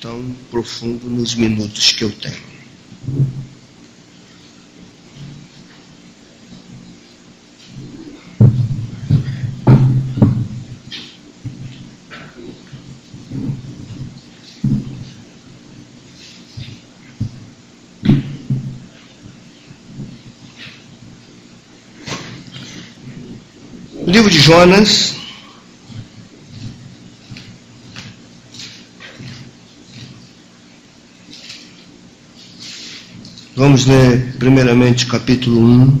tão profundo nos minutos que eu tenho. livro de Jonas. Vamos ler primeiramente capítulo 1.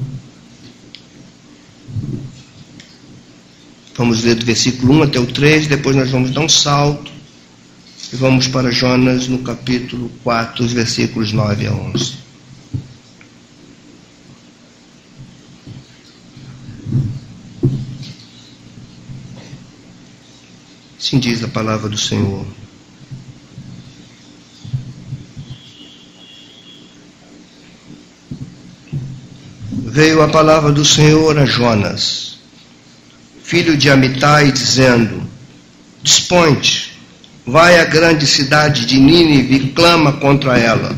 Vamos ler do versículo 1 até o 3, depois nós vamos dar um salto e vamos para Jonas no capítulo 4, os versículos 9 a 11. Assim diz a palavra do Senhor. Veio a palavra do Senhor a Jonas, filho de Amitai, dizendo: Dispõe-te, vai à grande cidade de Nínive e clama contra ela,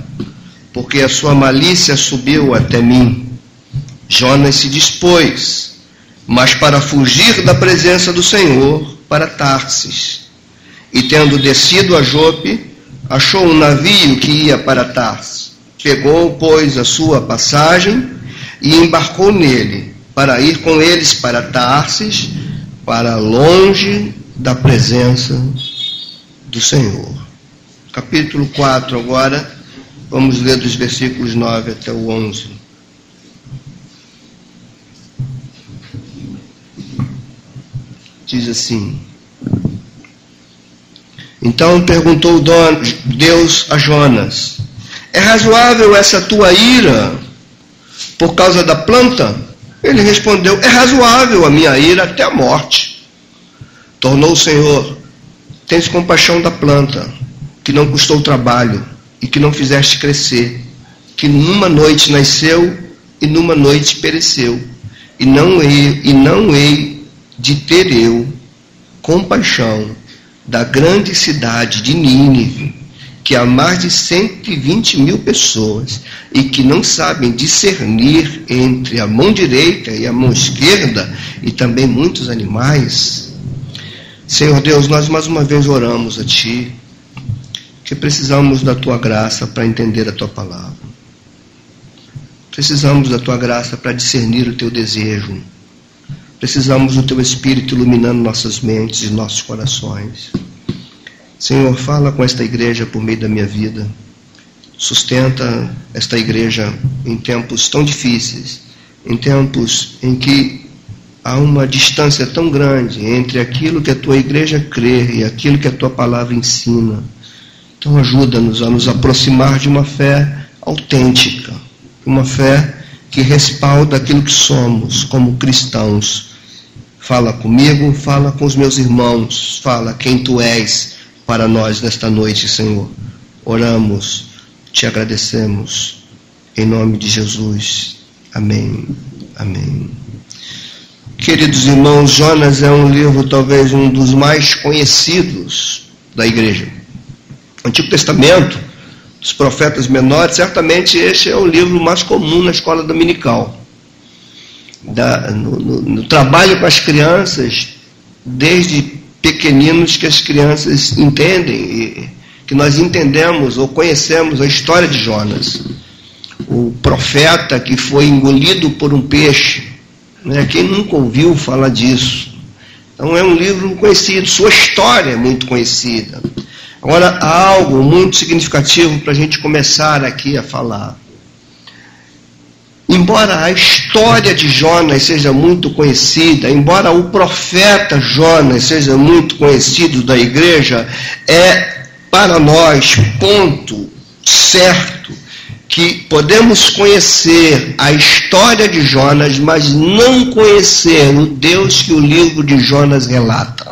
porque a sua malícia subiu até mim. Jonas se dispôs, mas para fugir da presença do Senhor, para Tarsis. E tendo descido a Jope, achou um navio que ia para Tarsis. Pegou, pois, a sua passagem e embarcou nele, para ir com eles para Tarsis, para longe da presença do Senhor. Capítulo 4 agora, vamos ler dos versículos 9 até o 11. diz assim: Então perguntou Deus a Jonas: É razoável essa tua ira por causa da planta? Ele respondeu: É razoável a minha ira até a morte. Tornou o Senhor: Tens compaixão da planta, que não custou trabalho e que não fizeste crescer, que numa noite nasceu e numa noite pereceu, e não hei, e não hei de ter eu compaixão da grande cidade de Nínive, que há mais de 120 mil pessoas e que não sabem discernir entre a mão direita e a mão esquerda e também muitos animais. Senhor Deus, nós mais uma vez oramos a Ti, que precisamos da Tua graça para entender a Tua palavra. Precisamos da Tua graça para discernir o Teu desejo Precisamos do Teu Espírito iluminando nossas mentes e nossos corações. Senhor, fala com esta igreja por meio da minha vida. Sustenta esta igreja em tempos tão difíceis, em tempos em que há uma distância tão grande entre aquilo que a tua igreja crê e aquilo que a tua palavra ensina. Então, ajuda-nos a nos aproximar de uma fé autêntica, uma fé que respalda aquilo que somos como cristãos Fala comigo, fala com os meus irmãos, fala quem tu és para nós nesta noite, Senhor. Oramos, te agradecemos, em nome de Jesus. Amém. Amém. Queridos irmãos, Jonas é um livro talvez um dos mais conhecidos da igreja. Antigo Testamento, dos profetas menores, certamente este é o livro mais comum na escola dominical da, no, no, no trabalho com as crianças, desde pequeninos que as crianças entendem, e, que nós entendemos ou conhecemos a história de Jonas, o profeta que foi engolido por um peixe. Né? Quem nunca ouviu falar disso? Então é um livro conhecido, sua história é muito conhecida. Agora, há algo muito significativo para a gente começar aqui a falar. Embora a história de Jonas seja muito conhecida, embora o profeta Jonas seja muito conhecido da igreja, é para nós ponto certo que podemos conhecer a história de Jonas, mas não conhecer o Deus que o livro de Jonas relata.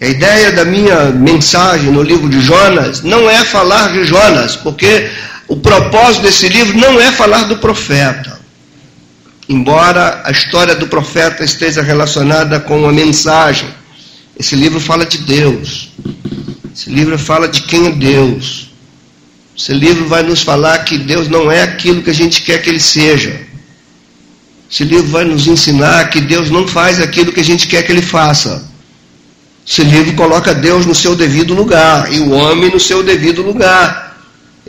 A ideia da minha mensagem no livro de Jonas não é falar de Jonas, porque o propósito desse livro não é falar do profeta, embora a história do profeta esteja relacionada com uma mensagem. Esse livro fala de Deus. Esse livro fala de quem é Deus. Esse livro vai nos falar que Deus não é aquilo que a gente quer que ele seja. Esse livro vai nos ensinar que Deus não faz aquilo que a gente quer que ele faça. Esse livro coloca Deus no seu devido lugar e o homem no seu devido lugar.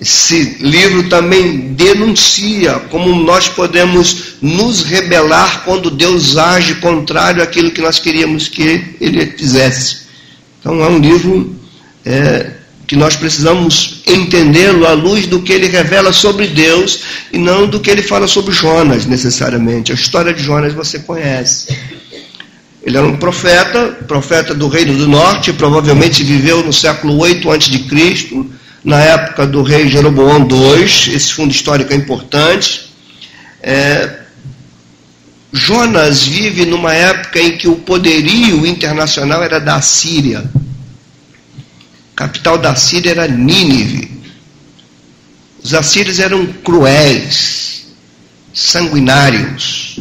Esse livro também denuncia como nós podemos nos rebelar quando Deus age contrário àquilo que nós queríamos que ele fizesse. Então é um livro é, que nós precisamos entendê-lo à luz do que ele revela sobre Deus e não do que ele fala sobre Jonas, necessariamente. A história de Jonas você conhece. Ele era um profeta, profeta do Reino do Norte, provavelmente viveu no século 8 a.C., na época do rei Jeroboão II, esse fundo histórico é importante. É, Jonas vive numa época em que o poderio internacional era da Síria. A capital da Síria era Nínive. Os assírios eram cruéis, sanguinários,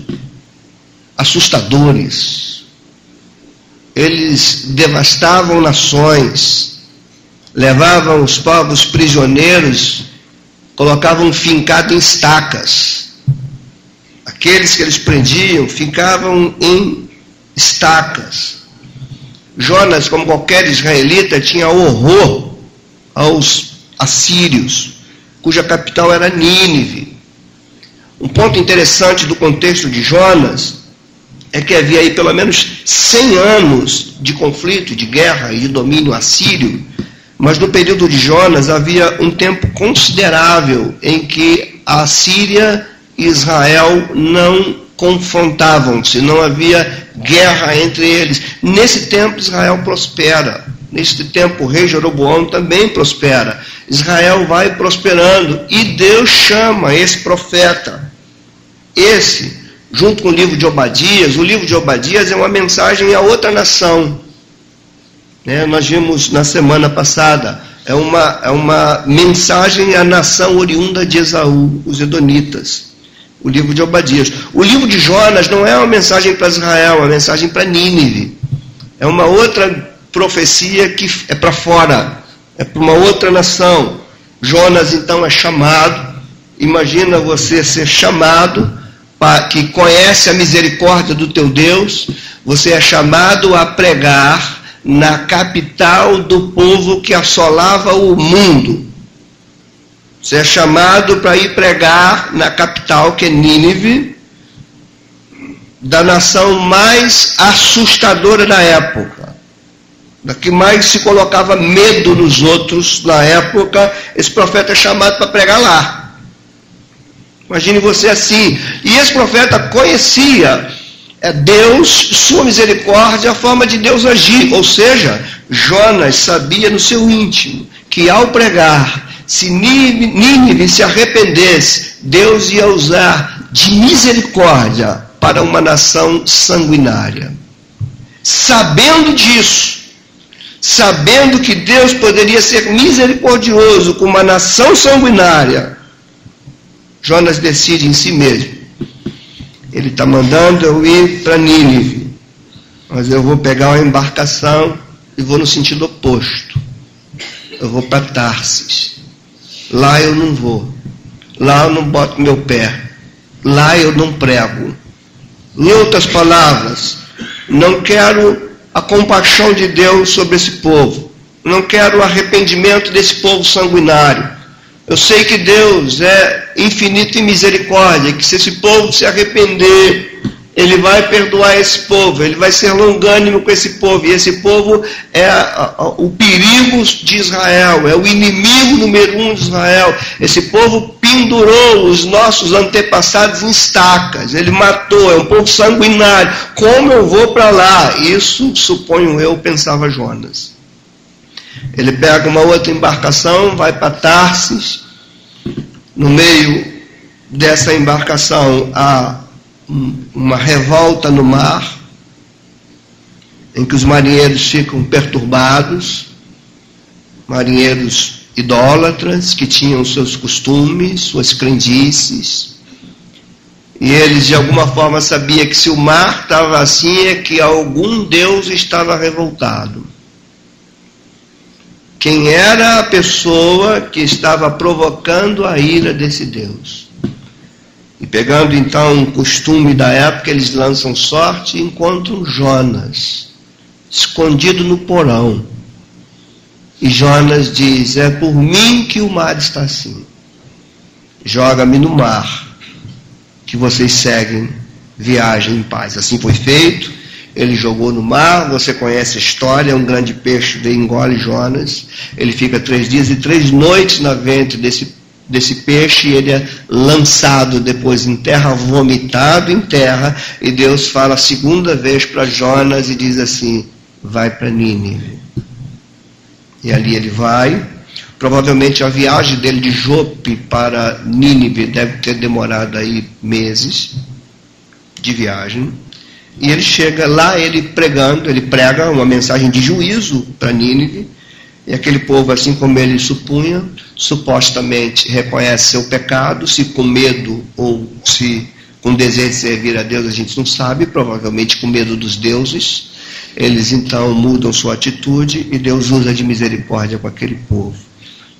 assustadores. Eles devastavam nações, levavam os povos prisioneiros, colocavam fincado em estacas. Aqueles que eles prendiam ficavam em estacas. Jonas, como qualquer israelita, tinha horror aos assírios, cuja capital era Nínive. Um ponto interessante do contexto de Jonas é que havia aí pelo menos 100 anos de conflito, de guerra e de domínio assírio mas no período de Jonas havia um tempo considerável em que a Síria e Israel não confrontavam-se, não havia guerra entre eles. Nesse tempo Israel prospera. Neste tempo o rei Jeroboão também prospera. Israel vai prosperando e Deus chama esse profeta. Esse, junto com o livro de Obadias, o livro de Obadias é uma mensagem a outra nação né? Nós vimos na semana passada, é uma, é uma mensagem à nação oriunda de Esaú, os Edonitas. O livro de Obadias. O livro de Jonas não é uma mensagem para Israel, é uma mensagem para Nínive. É uma outra profecia que é para fora, é para uma outra nação. Jonas então é chamado. Imagina você ser chamado que conhece a misericórdia do teu Deus, você é chamado a pregar na capital do povo que assolava o mundo. Você é chamado para ir pregar na capital, que é Nínive, da nação mais assustadora da época, da que mais se colocava medo nos outros na época. Esse profeta é chamado para pregar lá. Imagine você assim. E esse profeta conhecia é Deus, sua misericórdia, a forma de Deus agir. Ou seja, Jonas sabia no seu íntimo que ao pregar, se Nínive se arrependesse, Deus ia usar de misericórdia para uma nação sanguinária. Sabendo disso, sabendo que Deus poderia ser misericordioso com uma nação sanguinária, Jonas decide em si mesmo ele está mandando eu ir para Nínive, mas eu vou pegar uma embarcação e vou no sentido oposto. Eu vou para Tarsis. Lá eu não vou. Lá eu não boto meu pé. Lá eu não prego. Em outras palavras, não quero a compaixão de Deus sobre esse povo. Não quero o arrependimento desse povo sanguinário. Eu sei que Deus é infinito em misericórdia, que se esse povo se arrepender, ele vai perdoar esse povo, ele vai ser longânimo com esse povo, e esse povo é a, a, o perigo de Israel, é o inimigo número um de Israel. Esse povo pendurou os nossos antepassados em estacas, ele matou, é um povo sanguinário. Como eu vou para lá? Isso, suponho eu, pensava Jonas. Ele pega uma outra embarcação, vai para Tarsis. No meio dessa embarcação há uma revolta no mar, em que os marinheiros ficam perturbados, marinheiros idólatras que tinham seus costumes, suas crendices. E eles de alguma forma sabiam que se o mar estava assim é que algum Deus estava revoltado. Quem era a pessoa que estava provocando a ira desse Deus. E pegando então um costume da época, eles lançam sorte e encontram Jonas, escondido no porão. E Jonas diz: É por mim que o mar está assim. Joga-me no mar, que vocês seguem, viagem em paz. Assim foi feito ele jogou no mar, você conhece a história, um grande peixe vem engole Jonas, ele fica três dias e três noites na ventre desse, desse peixe, e ele é lançado depois em terra, vomitado em terra, e Deus fala a segunda vez para Jonas e diz assim, vai para Nínive. E ali ele vai, provavelmente a viagem dele de Jope para Nínive deve ter demorado aí meses de viagem, e ele chega lá, ele pregando, ele prega uma mensagem de juízo para Nínive. E aquele povo, assim como ele supunha, supostamente reconhece seu pecado, se com medo ou se com desejo de servir a Deus, a gente não sabe, provavelmente com medo dos deuses. Eles então mudam sua atitude e Deus usa de misericórdia com aquele povo.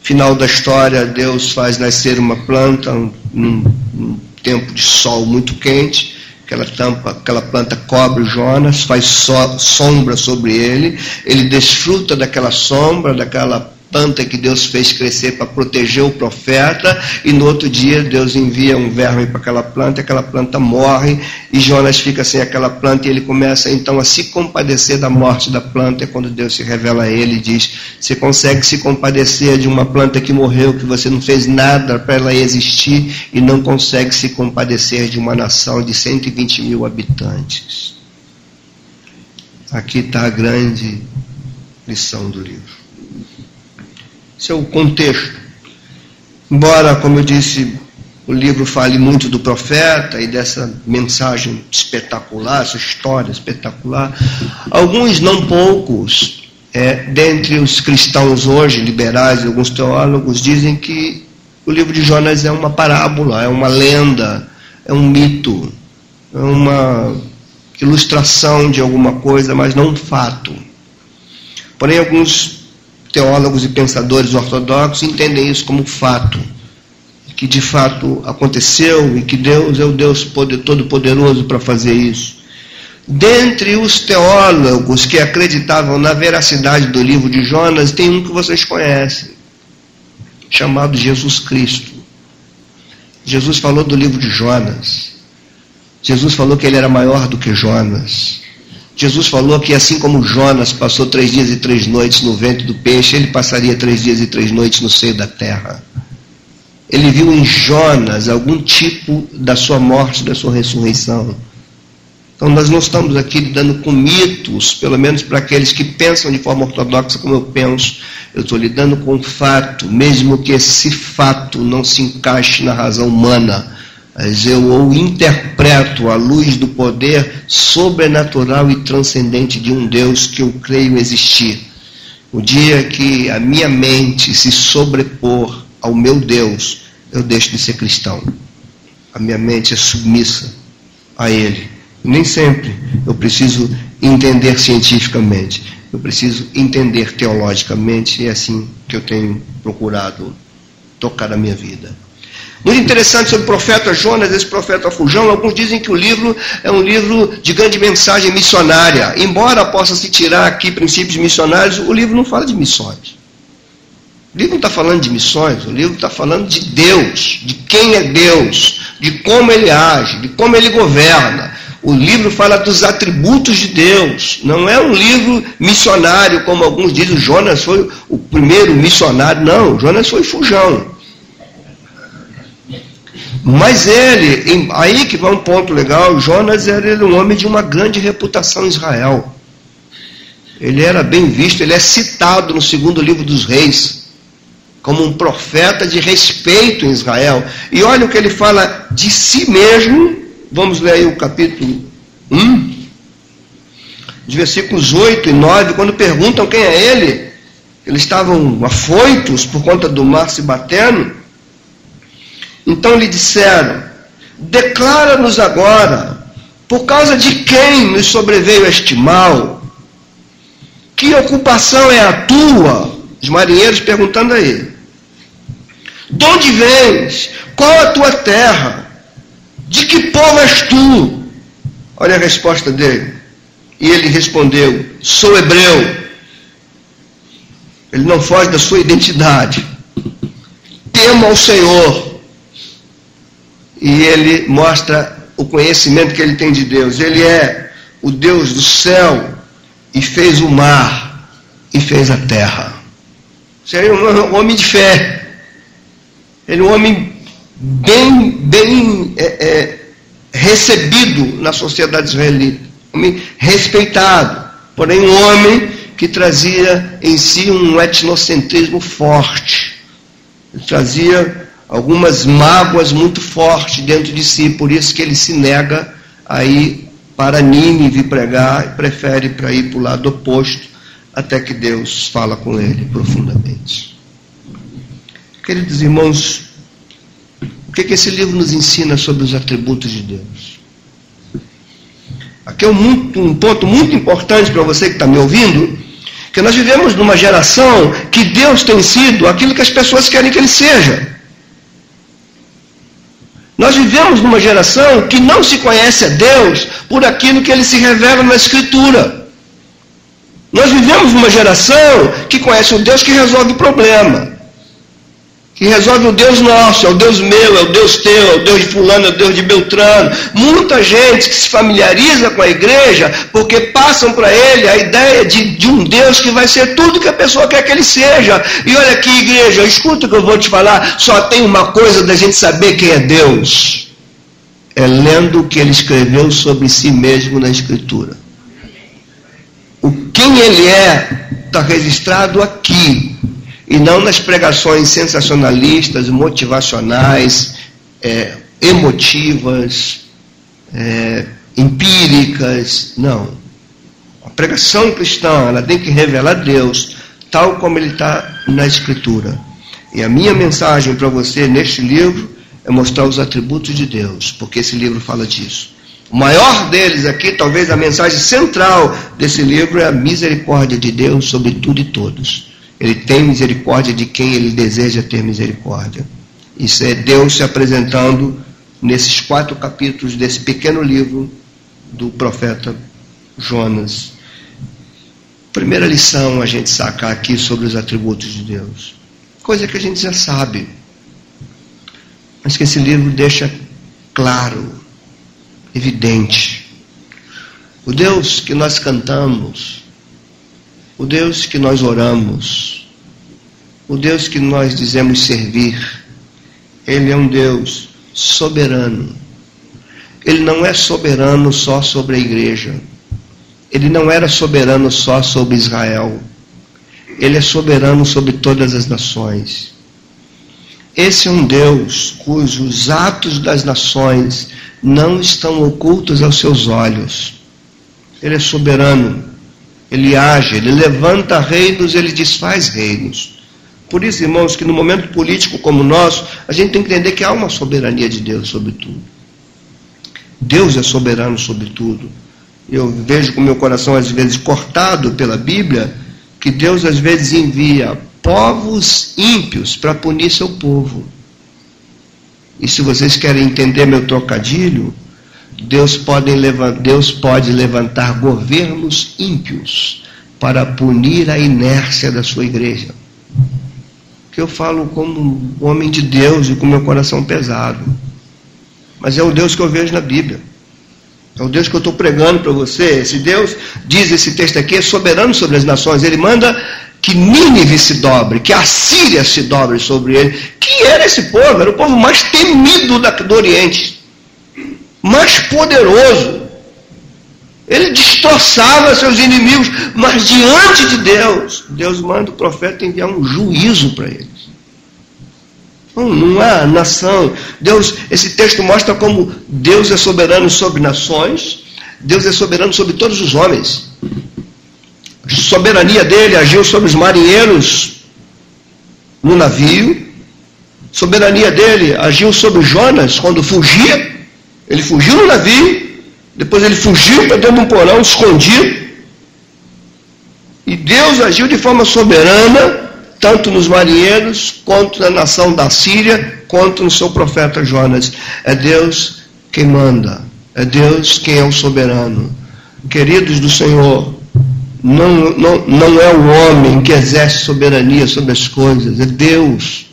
Final da história, Deus faz nascer uma planta num, num tempo de sol muito quente aquela tampa, aquela planta cobre Jonas, faz so, sombra sobre ele, ele desfruta daquela sombra, daquela planta que Deus fez crescer para proteger o profeta, e no outro dia Deus envia um verme para aquela planta, aquela planta morre, e Jonas fica sem aquela planta, e ele começa então a se compadecer da morte da planta, é quando Deus se revela a ele e diz: Você consegue se compadecer de uma planta que morreu, que você não fez nada para ela existir, e não consegue se compadecer de uma nação de 120 mil habitantes. Aqui está a grande lição do livro. O contexto. Embora, como eu disse, o livro fale muito do profeta e dessa mensagem espetacular, essa história espetacular, alguns, não poucos, é, dentre os cristãos hoje, liberais e alguns teólogos, dizem que o livro de Jonas é uma parábola, é uma lenda, é um mito, é uma ilustração de alguma coisa, mas não um fato. Porém, alguns teólogos e pensadores ortodoxos entendem isso como fato, que de fato aconteceu e que Deus é o Deus todo-poderoso para fazer isso. Dentre os teólogos que acreditavam na veracidade do livro de Jonas, tem um que vocês conhecem, chamado Jesus Cristo. Jesus falou do livro de Jonas. Jesus falou que ele era maior do que Jonas. Jesus falou que assim como Jonas passou três dias e três noites no ventre do peixe, ele passaria três dias e três noites no seio da terra. Ele viu em Jonas algum tipo da sua morte, da sua ressurreição. Então nós não estamos aqui lidando com mitos, pelo menos para aqueles que pensam de forma ortodoxa como eu penso. Eu estou lidando com fato, mesmo que esse fato não se encaixe na razão humana mas eu o interpreto à luz do poder sobrenatural e transcendente de um Deus que eu creio existir. O dia que a minha mente se sobrepor ao meu Deus, eu deixo de ser cristão. A minha mente é submissa a Ele. Nem sempre eu preciso entender cientificamente, eu preciso entender teologicamente, e é assim que eu tenho procurado tocar a minha vida. Muito interessante sobre o profeta Jonas, esse profeta fujão. Alguns dizem que o livro é um livro de grande mensagem missionária. Embora possa se tirar aqui princípios missionários, o livro não fala de missões. O livro não está falando de missões, o livro está falando de Deus, de quem é Deus, de como ele age, de como ele governa. O livro fala dos atributos de Deus. Não é um livro missionário, como alguns dizem. Jonas foi o primeiro missionário. Não, Jonas foi fujão. Mas ele, aí que vai um ponto legal, Jonas era um homem de uma grande reputação em Israel. Ele era bem visto, ele é citado no segundo livro dos reis, como um profeta de respeito em Israel. E olha o que ele fala de si mesmo, vamos ler aí o capítulo 1, de versículos 8 e 9, quando perguntam quem é ele, eles estavam afoitos por conta do mar se batendo. Então lhe disseram: Declara-nos agora, por causa de quem nos sobreveio este mal? Que ocupação é a tua? Os marinheiros perguntando a ele: De onde vens? Qual a tua terra? De que povo és tu? Olha a resposta dele. E ele respondeu: Sou hebreu. Ele não foge da sua identidade. Temo ao Senhor. E ele mostra o conhecimento que ele tem de Deus. Ele é o Deus do céu e fez o mar e fez a terra. Seria um homem de fé. Ele é um homem bem, bem é, é, recebido na sociedade israelita. Um homem respeitado. Porém, um homem que trazia em si um etnocentrismo forte. Ele trazia algumas mágoas muito fortes dentro de si, por isso que ele se nega a ir para Nínive pregar e prefere para ir para o lado oposto, até que Deus fala com ele profundamente. Queridos irmãos, o que, que esse livro nos ensina sobre os atributos de Deus? Aqui é um, muito, um ponto muito importante para você que está me ouvindo, que nós vivemos numa geração que Deus tem sido aquilo que as pessoas querem que Ele seja. Nós vivemos numa geração que não se conhece a Deus por aquilo que ele se revela na Escritura. Nós vivemos numa geração que conhece o Deus que resolve problema que resolve o Deus nosso, é o Deus meu, é o Deus teu, é o Deus de fulano, é o Deus de Beltrano. Muita gente que se familiariza com a igreja porque passam para ele a ideia de, de um Deus que vai ser tudo que a pessoa quer que ele seja. E olha aqui, igreja, escuta o que eu vou te falar, só tem uma coisa da gente saber quem é Deus. É lendo o que ele escreveu sobre si mesmo na Escritura. O quem ele é está registrado aqui e não nas pregações sensacionalistas, motivacionais, é, emotivas, é, empíricas. Não. A pregação cristã ela tem que revelar Deus tal como ele está na Escritura. E a minha mensagem para você neste livro é mostrar os atributos de Deus, porque esse livro fala disso. O maior deles aqui, talvez a mensagem central desse livro, é a misericórdia de Deus sobre tudo e todos. Ele tem misericórdia de quem ele deseja ter misericórdia. Isso é Deus se apresentando nesses quatro capítulos desse pequeno livro do profeta Jonas. Primeira lição a gente sacar aqui sobre os atributos de Deus. Coisa que a gente já sabe, mas que esse livro deixa claro, evidente. O Deus que nós cantamos, o Deus que nós oramos, o Deus que nós dizemos servir, Ele é um Deus soberano. Ele não é soberano só sobre a igreja. Ele não era soberano só sobre Israel. Ele é soberano sobre todas as nações. Esse é um Deus cujos atos das nações não estão ocultos aos seus olhos. Ele é soberano ele age, ele levanta reinos, ele desfaz reinos. Por isso, irmãos, que no momento político como o nosso, a gente tem que entender que há uma soberania de Deus sobre tudo. Deus é soberano sobre tudo. Eu vejo com meu coração, às vezes, cortado pela Bíblia, que Deus, às vezes, envia povos ímpios para punir seu povo. E se vocês querem entender meu trocadilho, Deus pode, levantar, Deus pode levantar governos ímpios para punir a inércia da sua igreja. Que eu falo como homem de Deus e com meu coração pesado. Mas é o Deus que eu vejo na Bíblia. É o Deus que eu estou pregando para você. Esse Deus, diz esse texto aqui, é soberano sobre as nações. Ele manda que Nínive se dobre, que a Síria se dobre sobre ele. Quem era esse povo? Era o povo mais temido do Oriente mais poderoso. Ele destroçava seus inimigos, mas diante de Deus, Deus manda o profeta enviar um juízo para eles. Não, não há nação. Deus, esse texto mostra como Deus é soberano sobre nações, Deus é soberano sobre todos os homens. A soberania dele agiu sobre os marinheiros no navio, soberania dele agiu sobre Jonas quando fugia ele fugiu no navio, depois ele fugiu para dentro de um porão, escondido. E Deus agiu de forma soberana tanto nos marinheiros, quanto na nação da Síria, quanto no seu profeta Jonas. É Deus quem manda, é Deus quem é o soberano. Queridos do Senhor, não, não, não é o homem que exerce soberania sobre as coisas, é Deus.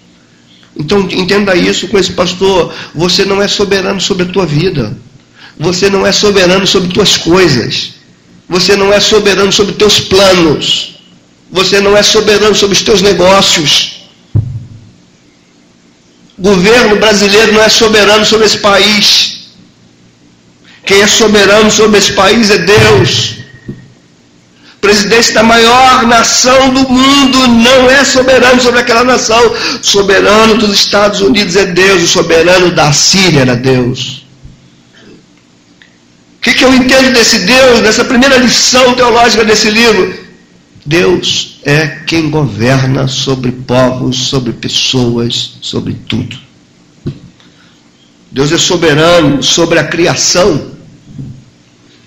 Então entenda isso com esse pastor. Você não é soberano sobre a tua vida. Você não é soberano sobre tuas coisas. Você não é soberano sobre teus planos. Você não é soberano sobre os teus negócios. O governo brasileiro não é soberano sobre esse país. Quem é soberano sobre esse país é Deus. Presidente da maior nação do mundo não é soberano sobre aquela nação. O soberano dos Estados Unidos é Deus. O soberano da Síria era Deus. O que, que eu entendo desse Deus, dessa primeira lição teológica desse livro? Deus é quem governa sobre povos, sobre pessoas, sobre tudo. Deus é soberano sobre a criação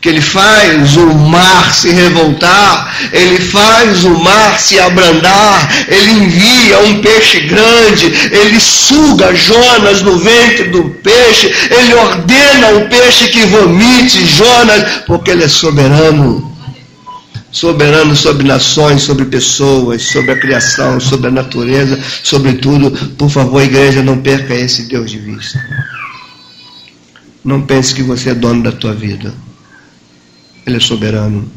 que ele faz o mar se revoltar, ele faz o mar se abrandar, ele envia um peixe grande, ele suga Jonas no ventre do peixe, ele ordena o peixe que vomite Jonas, porque ele é soberano. Soberano sobre nações, sobre pessoas, sobre a criação, sobre a natureza, sobre tudo. Por favor, igreja, não perca esse Deus de vista. Não pense que você é dono da tua vida. Ele é soberano.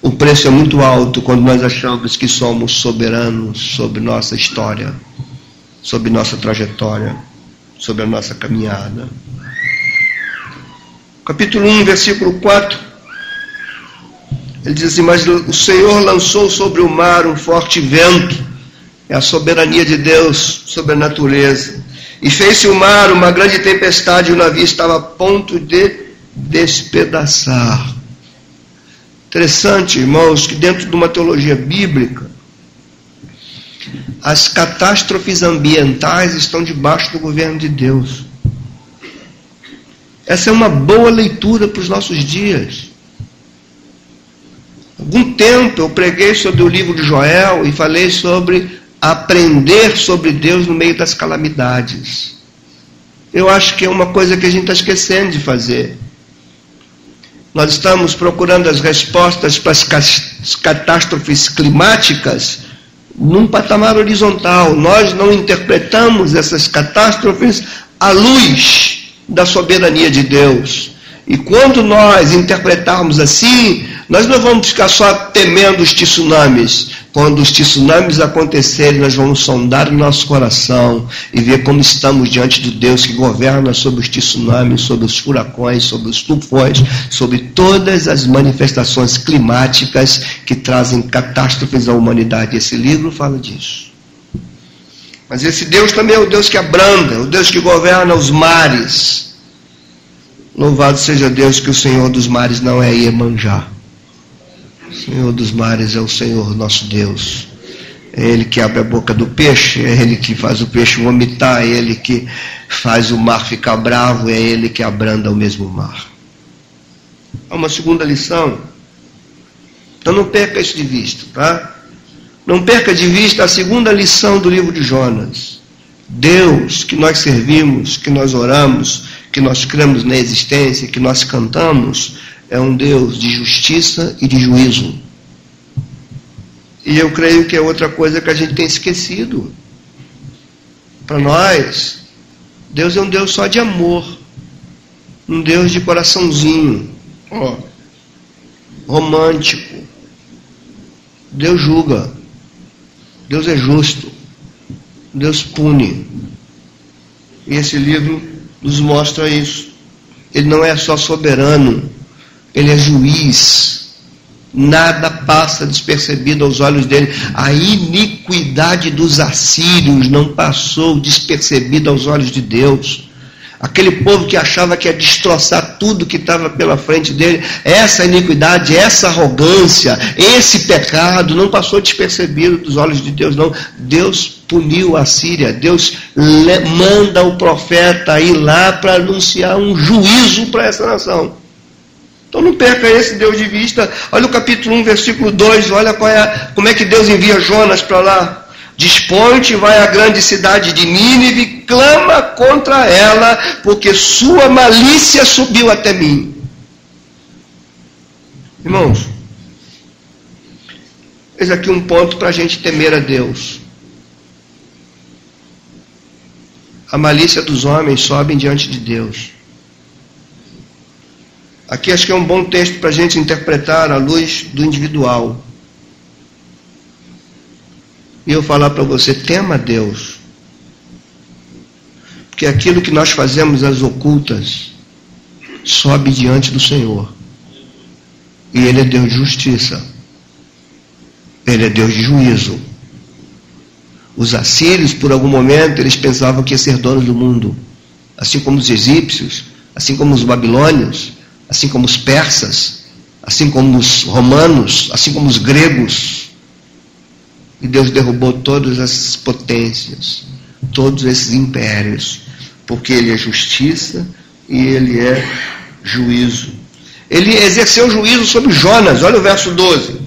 O preço é muito alto quando nós achamos que somos soberanos sobre nossa história, sobre nossa trajetória, sobre a nossa caminhada. Capítulo 1, versículo 4. Ele diz assim: Mas o Senhor lançou sobre o mar um forte vento, é a soberania de Deus sobre a natureza. E fez-se o mar uma grande tempestade, e o navio estava a ponto de despedaçar. Interessante, irmãos, que dentro de uma teologia bíblica, as catástrofes ambientais estão debaixo do governo de Deus. Essa é uma boa leitura para os nossos dias. Algum tempo eu preguei sobre o livro de Joel e falei sobre aprender sobre Deus no meio das calamidades. Eu acho que é uma coisa que a gente está esquecendo de fazer. Nós estamos procurando as respostas para as catástrofes climáticas num patamar horizontal. Nós não interpretamos essas catástrofes à luz da soberania de Deus. E quando nós interpretarmos assim, nós não vamos ficar só temendo os tsunamis. Quando os tsunamis acontecerem, nós vamos sondar o nosso coração e ver como estamos diante de Deus que governa sobre os tsunamis, sobre os furacões, sobre os tufões, sobre todas as manifestações climáticas que trazem catástrofes à humanidade. Esse livro fala disso. Mas esse Deus também é o Deus que abranda, o Deus que governa os mares. Louvado seja Deus que o Senhor dos mares não é Iemanjá. Senhor dos mares é o Senhor nosso Deus. É Ele que abre a boca do peixe, é Ele que faz o peixe vomitar, é Ele que faz o mar ficar bravo, é Ele que abranda o mesmo mar. Há uma segunda lição. Então não perca isso de vista, tá? Não perca de vista a segunda lição do livro de Jonas. Deus que nós servimos, que nós oramos, que nós cremos na existência, que nós cantamos, é um Deus de justiça e de juízo. E eu creio que é outra coisa que a gente tem esquecido. Para nós, Deus é um Deus só de amor, um Deus de coraçãozinho, ó, romântico. Deus julga, Deus é justo, Deus pune. E esse livro nos mostra isso. Ele não é só soberano, ele é juiz. Nada passa despercebido aos olhos dele. A iniquidade dos assírios não passou despercebida aos olhos de Deus. Aquele povo que achava que ia destroçar tudo que estava pela frente dele, essa iniquidade, essa arrogância, esse pecado não passou despercebido dos olhos de Deus, não. Deus puniu a Síria, Deus manda o profeta ir lá para anunciar um juízo para essa nação. Então não perca esse Deus de vista. Olha o capítulo 1, versículo 2, olha é, como é que Deus envia Jonas para lá. Dispõe-te, vai à grande cidade de Nínive, clama contra ela, porque sua malícia subiu até mim. Irmãos, eis aqui um ponto para a gente temer a Deus. A malícia dos homens sobe diante de Deus. Aqui acho que é um bom texto para a gente interpretar à luz do individual. E eu falar para você, tema Deus. Porque aquilo que nós fazemos às ocultas sobe diante do Senhor. E Ele é Deus de justiça. Ele é Deus de juízo. Os assírios, por algum momento, eles pensavam que ia ser donos do mundo. Assim como os egípcios, assim como os babilônios, assim como os persas, assim como os romanos, assim como os gregos. E Deus derrubou todas essas potências, todos esses impérios, porque Ele é justiça e Ele é juízo. Ele exerceu juízo sobre Jonas, olha o verso 12.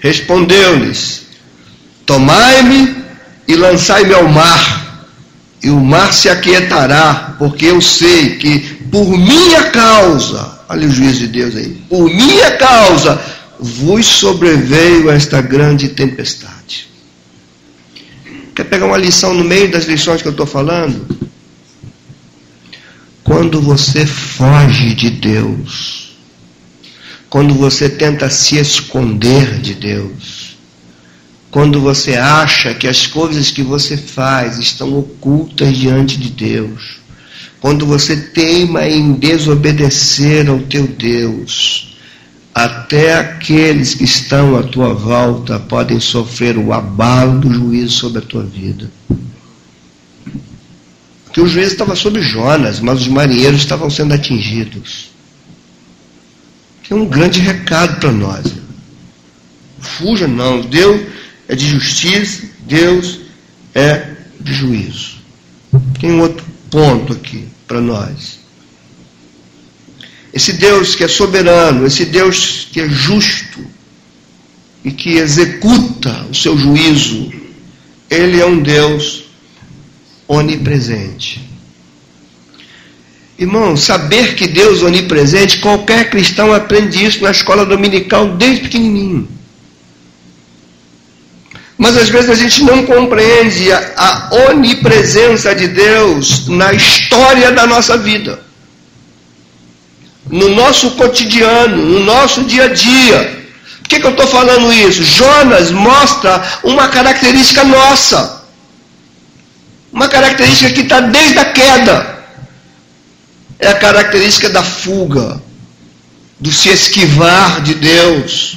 Respondeu-lhes: Tomai-me e lançai-me ao mar, e o mar se aquietará, porque eu sei que por minha causa, olha o juízo de Deus aí, por minha causa vos sobreveio esta grande tempestade. Quer pegar uma lição no meio das lições que eu estou falando? Quando você foge de Deus, quando você tenta se esconder de Deus, quando você acha que as coisas que você faz estão ocultas diante de Deus, quando você teima em desobedecer ao teu Deus, até aqueles que estão à tua volta podem sofrer o abalo do juízo sobre a tua vida. Porque o juízo estava sobre Jonas, mas os marinheiros estavam sendo atingidos que é um grande recado para nós. Fuja não, Deus é de justiça, Deus é de juízo. Tem um outro ponto aqui para nós. Esse Deus que é soberano, esse Deus que é justo e que executa o seu juízo, ele é um Deus onipresente. Irmão, saber que Deus é onipresente, qualquer cristão aprende isso na escola dominical desde pequenininho. Mas às vezes a gente não compreende a, a onipresença de Deus na história da nossa vida, no nosso cotidiano, no nosso dia a dia. Por que, que eu estou falando isso? Jonas mostra uma característica nossa, uma característica que está desde a queda é a característica da fuga, do se esquivar de Deus.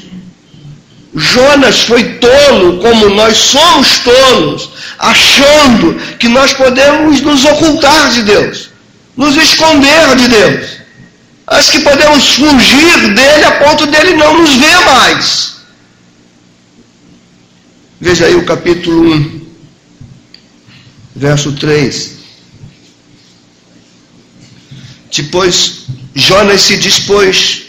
Jonas foi tolo, como nós somos tolos, achando que nós podemos nos ocultar de Deus, nos esconder de Deus. Acho que podemos fugir dele a ponto dele não nos ver mais. Veja aí o capítulo 1, verso 3. Depois Jonas se dispôs,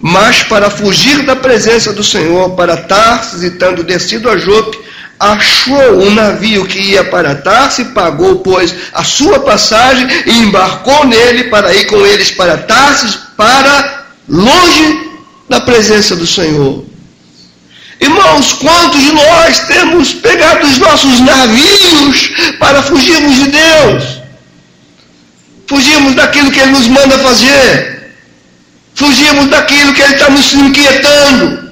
mas para fugir da presença do Senhor, para Tarsis, e tendo descido a Jope, achou um navio que ia para Tarsis, pagou, pois, a sua passagem e embarcou nele para ir com eles para Tarsis, para longe da presença do Senhor. Irmãos, quantos de nós temos pegado os nossos navios para fugirmos de Deus? Fugimos daquilo que Ele nos manda fazer. Fugimos daquilo que Ele está nos inquietando.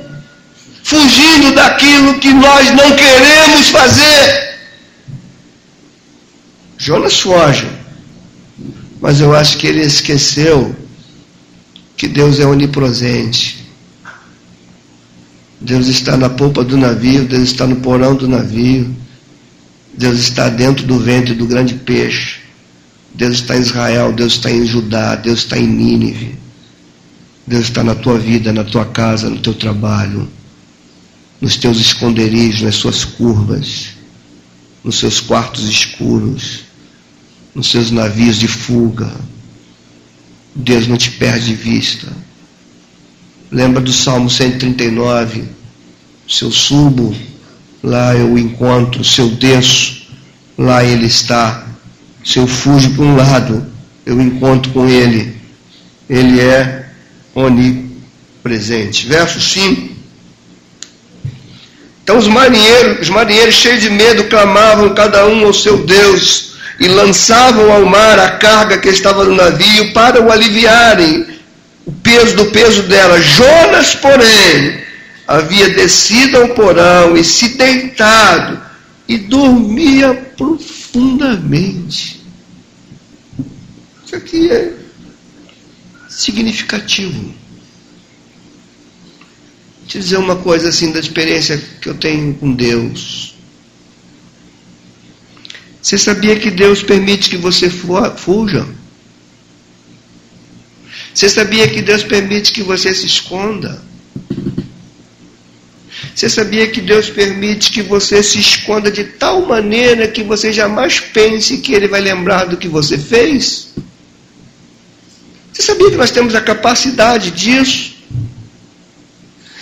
Fugindo daquilo que nós não queremos fazer. Jonas foge. Mas eu acho que ele esqueceu que Deus é onipresente. Deus está na polpa do navio, Deus está no porão do navio, Deus está dentro do ventre do grande peixe. Deus está em Israel, Deus está em Judá, Deus está em Nínive. Deus está na tua vida, na tua casa, no teu trabalho, nos teus esconderijos, nas suas curvas, nos seus quartos escuros, nos seus navios de fuga. Deus não te perde de vista. Lembra do Salmo 139? Se eu subo, lá eu encontro. Se eu desço, lá ele está. Se eu fujo para um lado, eu encontro com ele. Ele é onipresente. Verso 5. Então os marinheiros, os marinheiros cheios de medo clamavam cada um ao seu Deus e lançavam ao mar a carga que estava no navio para o aliviarem o peso do peso dela. Jonas, porém, havia descido ao porão e se deitado e dormia profundamente. Isso aqui é significativo. Vou te dizer uma coisa assim da experiência que eu tenho com Deus. Você sabia que Deus permite que você fuja? Você sabia que Deus permite que você se esconda? Você sabia que Deus permite que você se esconda de tal maneira que você jamais pense que Ele vai lembrar do que você fez? Você sabia que nós temos a capacidade disso?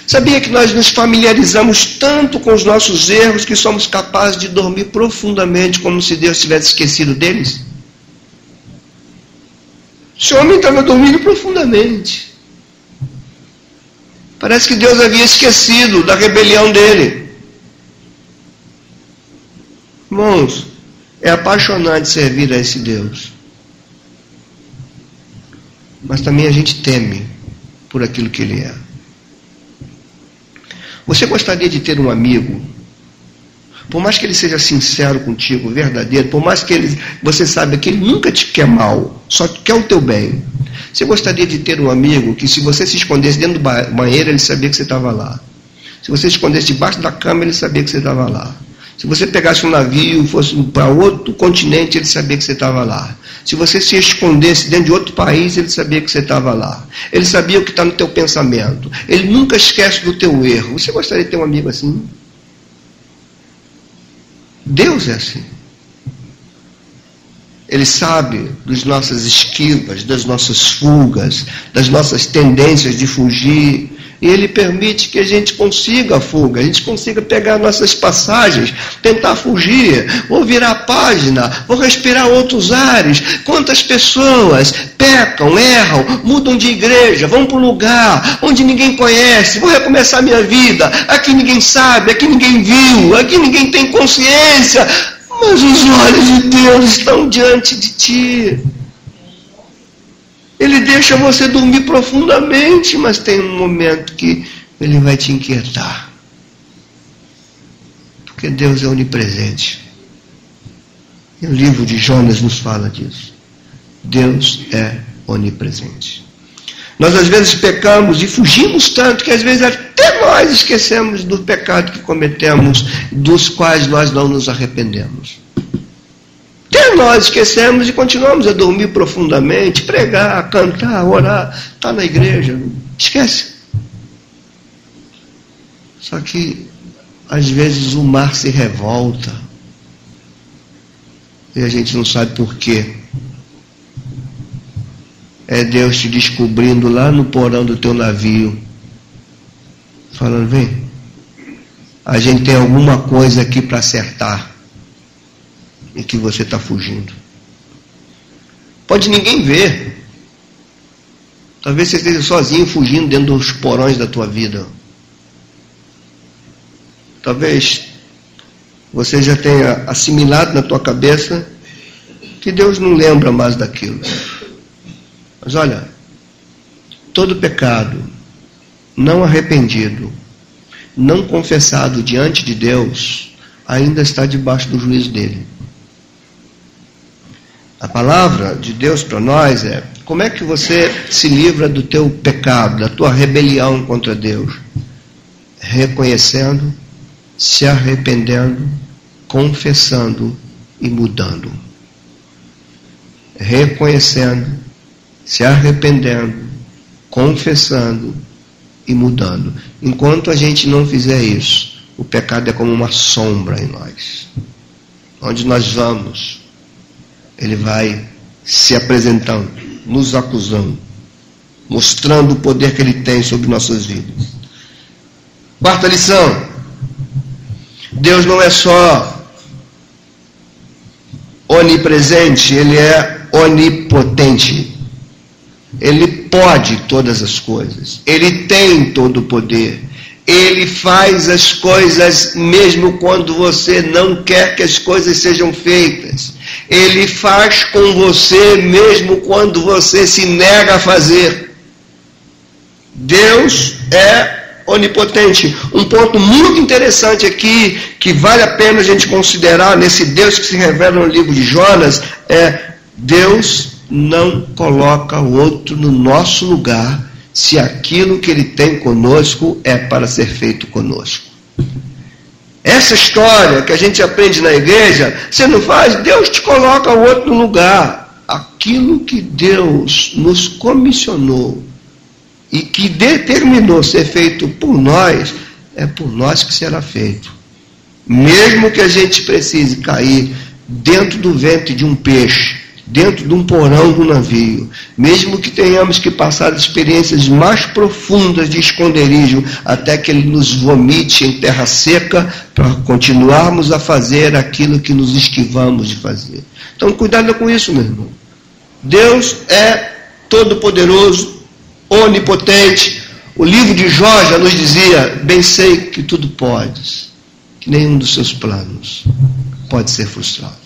Sabia que nós nos familiarizamos tanto com os nossos erros que somos capazes de dormir profundamente como se Deus tivesse esquecido deles? Esse homem estava dormindo profundamente. Parece que Deus havia esquecido da rebelião dele. Irmãos, é apaixonante servir a esse Deus. Mas também a gente teme por aquilo que ele é. Você gostaria de ter um amigo por mais que ele seja sincero contigo, verdadeiro, por mais que ele, você saiba que ele nunca te quer mal, só quer o teu bem. Você gostaria de ter um amigo que se você se escondesse dentro do banheiro, ele sabia que você estava lá. Se você se escondesse debaixo da cama, ele sabia que você estava lá. Se você pegasse um navio e fosse para outro continente, ele sabia que você estava lá. Se você se escondesse dentro de outro país, ele sabia que você estava lá. Ele sabia o que está no teu pensamento. Ele nunca esquece do teu erro. Você gostaria de ter um amigo assim? Deus é assim. Ele sabe das nossas esquivas, das nossas fugas, das nossas tendências de fugir. E Ele permite que a gente consiga a fuga, a gente consiga pegar nossas passagens, tentar fugir, ou virar a página, ou respirar outros ares. Quantas pessoas pecam, erram, mudam de igreja, vão para um lugar onde ninguém conhece, vou recomeçar minha vida, aqui ninguém sabe, aqui ninguém viu, aqui ninguém tem consciência, mas os olhos de Deus estão diante de ti. Ele deixa você dormir profundamente, mas tem um momento que ele vai te inquietar. Porque Deus é onipresente. E o livro de Jonas nos fala disso. Deus é onipresente. Nós às vezes pecamos e fugimos tanto que às vezes até nós esquecemos do pecado que cometemos, dos quais nós não nos arrependemos. Até nós esquecemos e continuamos a dormir profundamente, pregar, cantar, orar, estar tá na igreja. Esquece. Só que às vezes o mar se revolta e a gente não sabe por quê. É Deus te descobrindo lá no porão do teu navio, falando: vem, a gente tem alguma coisa aqui para acertar e que você está fugindo. Pode ninguém ver. Talvez você esteja sozinho fugindo dentro dos porões da tua vida. Talvez você já tenha assimilado na tua cabeça que Deus não lembra mais daquilo. Mas olha, todo pecado não arrependido, não confessado diante de Deus, ainda está debaixo do juízo dele. A palavra de Deus para nós é: como é que você se livra do teu pecado, da tua rebelião contra Deus? Reconhecendo, se arrependendo, confessando e mudando. Reconhecendo, se arrependendo, confessando e mudando. Enquanto a gente não fizer isso, o pecado é como uma sombra em nós. Onde nós vamos, ele vai se apresentando, nos acusando, mostrando o poder que ele tem sobre nossas vidas. Quarta lição: Deus não é só onipresente, ele é onipotente. Ele pode todas as coisas, ele tem todo o poder. Ele faz as coisas mesmo quando você não quer que as coisas sejam feitas. Ele faz com você mesmo quando você se nega a fazer. Deus é onipotente. Um ponto muito interessante aqui, que vale a pena a gente considerar nesse Deus que se revela no livro de Jonas, é Deus não coloca o outro no nosso lugar se aquilo que ele tem conosco é para ser feito conosco. Essa história que a gente aprende na igreja, você não faz, Deus te coloca o outro lugar. Aquilo que Deus nos comissionou e que determinou ser feito por nós, é por nós que será feito. Mesmo que a gente precise cair dentro do ventre de um peixe, dentro de um porão do navio, mesmo que tenhamos que passar experiências mais profundas de esconderijo até que ele nos vomite em terra seca para continuarmos a fazer aquilo que nos esquivamos de fazer. Então, cuidado com isso, meu irmão. Deus é todo-poderoso, onipotente. O livro de Jó já nos dizia: Bem sei que tudo podes, que nenhum dos seus planos pode ser frustrado.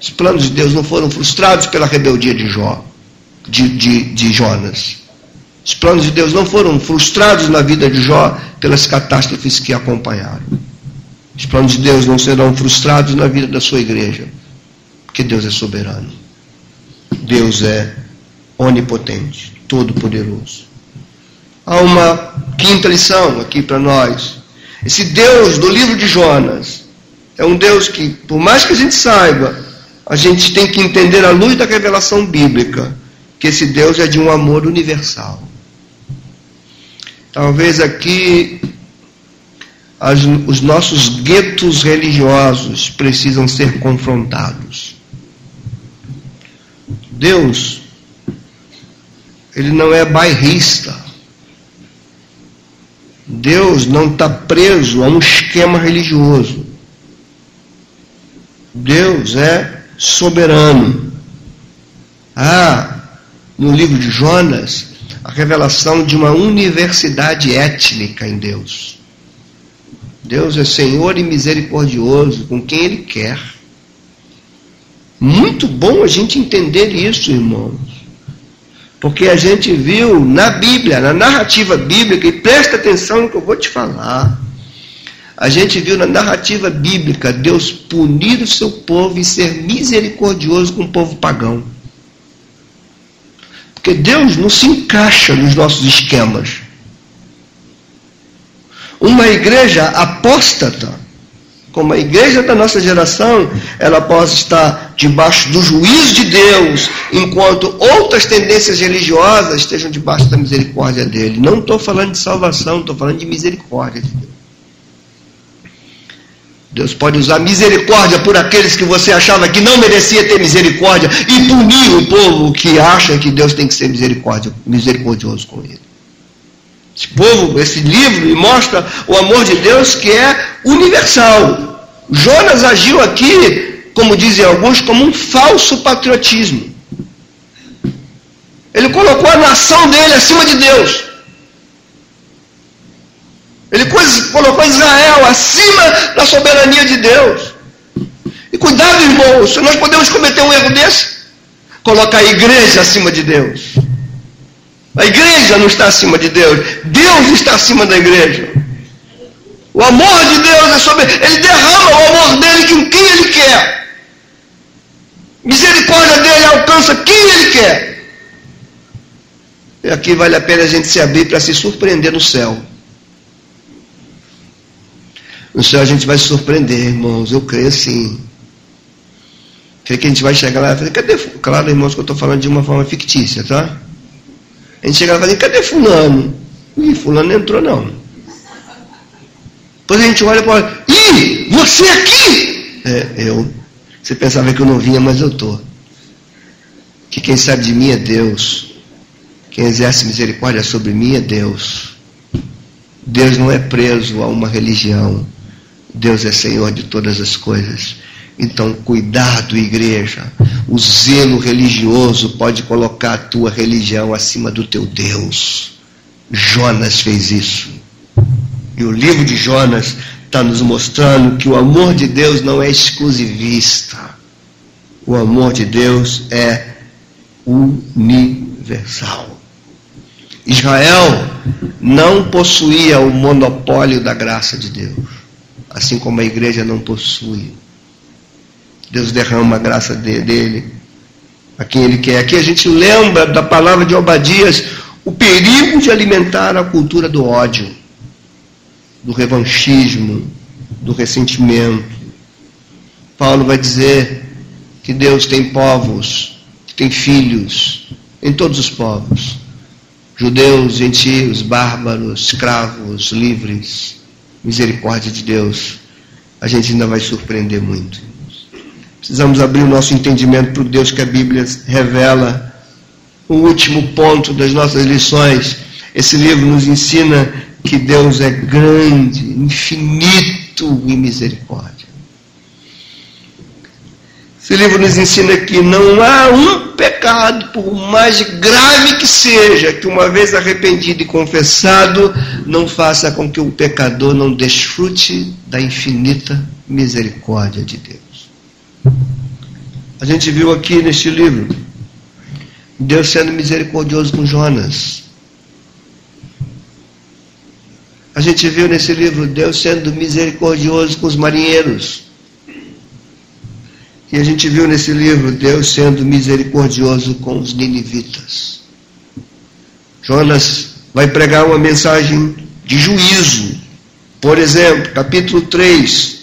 Os planos de Deus não foram frustrados pela rebeldia de Jó, de, de, de Jonas. Os planos de Deus não foram frustrados na vida de Jó pelas catástrofes que acompanharam. Os planos de Deus não serão frustrados na vida da sua igreja, porque Deus é soberano. Deus é onipotente, todo-poderoso. Há uma quinta lição aqui para nós. Esse Deus do livro de Jonas é um Deus que, por mais que a gente saiba, a gente tem que entender à luz da revelação bíblica que esse Deus é de um amor universal. Talvez aqui as, os nossos guetos religiosos precisam ser confrontados. Deus, ele não é bairrista. Deus não está preso a um esquema religioso. Deus é soberano. Há no livro de Jonas a revelação de uma universidade étnica em Deus. Deus é Senhor e misericordioso com quem Ele quer. Muito bom a gente entender isso, irmãos. Porque a gente viu na Bíblia, na narrativa bíblica, e presta atenção no que eu vou te falar. A gente viu na narrativa bíblica Deus punir o seu povo e ser misericordioso com o povo pagão. Porque Deus não se encaixa nos nossos esquemas. Uma igreja apóstata, como a igreja da nossa geração, ela pode estar debaixo do juízo de Deus, enquanto outras tendências religiosas estejam debaixo da misericórdia dele. Não estou falando de salvação, estou falando de misericórdia de Deus. Deus pode usar misericórdia por aqueles que você achava que não merecia ter misericórdia e punir o povo que acha que Deus tem que ser misericordioso com ele. Esse povo, esse livro mostra o amor de Deus que é universal. Jonas agiu aqui, como dizem alguns, como um falso patriotismo. Ele colocou a nação dele acima de Deus. Ele colocou Israel acima da soberania de Deus. E cuidado, irmãos, nós podemos cometer um erro desse. Colocar a igreja acima de Deus. A igreja não está acima de Deus. Deus está acima da igreja. O amor de Deus é sobre. Ele derrama o amor dele em quem ele quer. Misericórdia dele alcança quem ele quer. E aqui vale a pena a gente se abrir para se surpreender no céu. No céu a gente vai se surpreender, irmãos. Eu creio sim. Creio que a gente vai chegar lá e falar, cadê? Claro, irmãos, que eu estou falando de uma forma fictícia, tá? A gente chega lá e fala, cadê fulano? Ih, fulano não entrou não. Depois a gente olha e fala, ih, você aqui? É, eu. Você pensava que eu não vinha, mas eu estou. Que quem sabe de mim é Deus. Quem exerce misericórdia sobre mim é Deus. Deus não é preso a uma religião. Deus é Senhor de todas as coisas. Então, cuidado, igreja. O zelo religioso pode colocar a tua religião acima do teu Deus. Jonas fez isso. E o livro de Jonas está nos mostrando que o amor de Deus não é exclusivista. O amor de Deus é universal. Israel não possuía o monopólio da graça de Deus, assim como a igreja não possui. Deus derrama a graça dele a quem ele quer. Aqui a gente lembra da palavra de Obadias, o perigo de alimentar a cultura do ódio, do revanchismo, do ressentimento. Paulo vai dizer que Deus tem povos, que tem filhos em todos os povos judeus, gentios, bárbaros, escravos, livres, misericórdia de Deus, a gente ainda vai surpreender muito. Precisamos abrir o nosso entendimento para o Deus que a Bíblia revela. O último ponto das nossas lições. Esse livro nos ensina que Deus é grande, infinito em misericórdia. Esse livro nos ensina que não há um pecado, por mais grave que seja, que uma vez arrependido e confessado, não faça com que o pecador não desfrute da infinita misericórdia de Deus. A gente viu aqui neste livro Deus sendo misericordioso com Jonas. A gente viu nesse livro Deus sendo misericordioso com os marinheiros. E a gente viu nesse livro Deus sendo misericordioso com os ninivitas. Jonas vai pregar uma mensagem de juízo. Por exemplo, capítulo 3,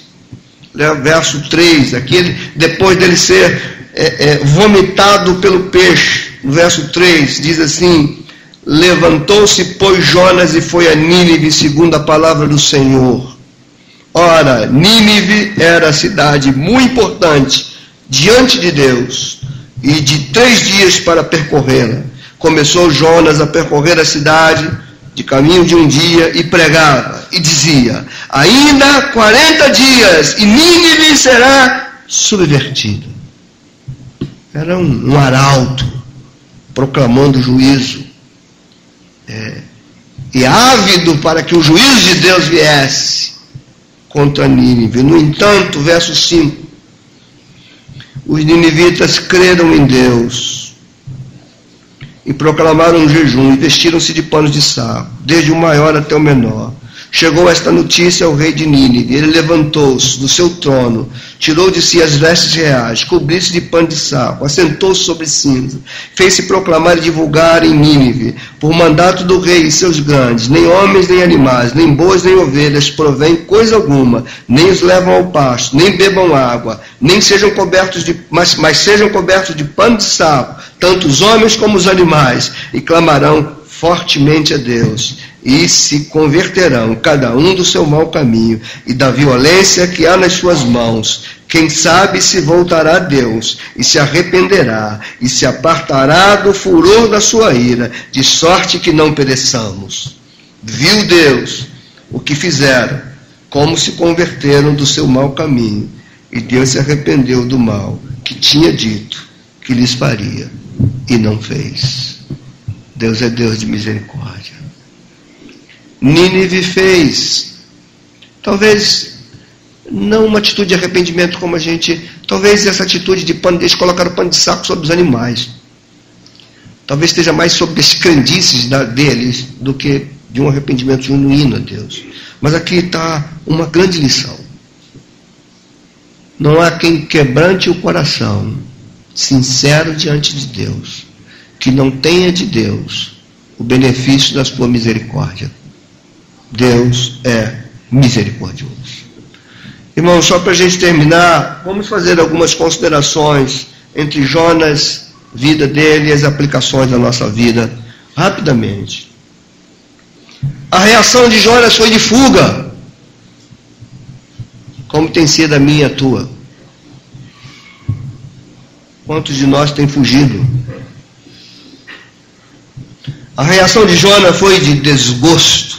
né, verso 3, aquele, depois dele ser é, é, vomitado pelo peixe, no verso 3, diz assim: Levantou-se, pois, Jonas e foi a Nínive, segundo a palavra do Senhor. Ora, Nínive era cidade muito importante diante de Deus e de três dias para percorrê-la. Começou Jonas a percorrer a cidade de caminho de um dia e pregava e dizia: Ainda 40 dias e Nínive será subvertido. Era um, um arauto proclamando juízo. É, e ávido para que o juízo de Deus viesse contra Nínive. No entanto, verso 5 os ninivitas creram em Deus e proclamaram um jejum e vestiram-se de panos de saco, desde o maior até o menor. Chegou esta notícia ao rei de Nínive. Ele levantou-se do seu trono, tirou de si as vestes reais, cobriu-se de pano de saco, assentou-se sobre cinza, fez-se proclamar e divulgar em Nínive, por mandato do rei e seus grandes, nem homens nem animais, nem bois nem ovelhas provém coisa alguma, nem os levam ao pasto, nem bebam água, nem sejam cobertos de, mas, mas sejam cobertos de pano de saco, tanto os homens como os animais, e clamarão fortemente a Deus e se converterão, cada um do seu mau caminho e da violência que há nas suas mãos. Quem sabe se voltará a Deus e se arrependerá e se apartará do furor da sua ira, de sorte que não pereçamos. Viu Deus o que fizeram, como se converteram do seu mau caminho, e Deus se arrependeu do mal que tinha dito que lhes faria e não fez. Deus é Deus de misericórdia. Nínive fez. Talvez não uma atitude de arrependimento como a gente. Talvez essa atitude de pano, eles colocaram pano de saco sobre os animais. Talvez esteja mais sobre as crendices deles do que de um arrependimento genuíno a Deus. Mas aqui está uma grande lição. Não há quem quebrante o coração, sincero diante de Deus, que não tenha de Deus o benefício da sua misericórdia. Deus é misericordioso. Irmãos, só para a gente terminar, vamos fazer algumas considerações entre Jonas, vida dele e as aplicações da nossa vida, rapidamente. A reação de Jonas foi de fuga, como tem sido a minha e a tua. Quantos de nós têm fugido? A reação de Jonas foi de desgosto.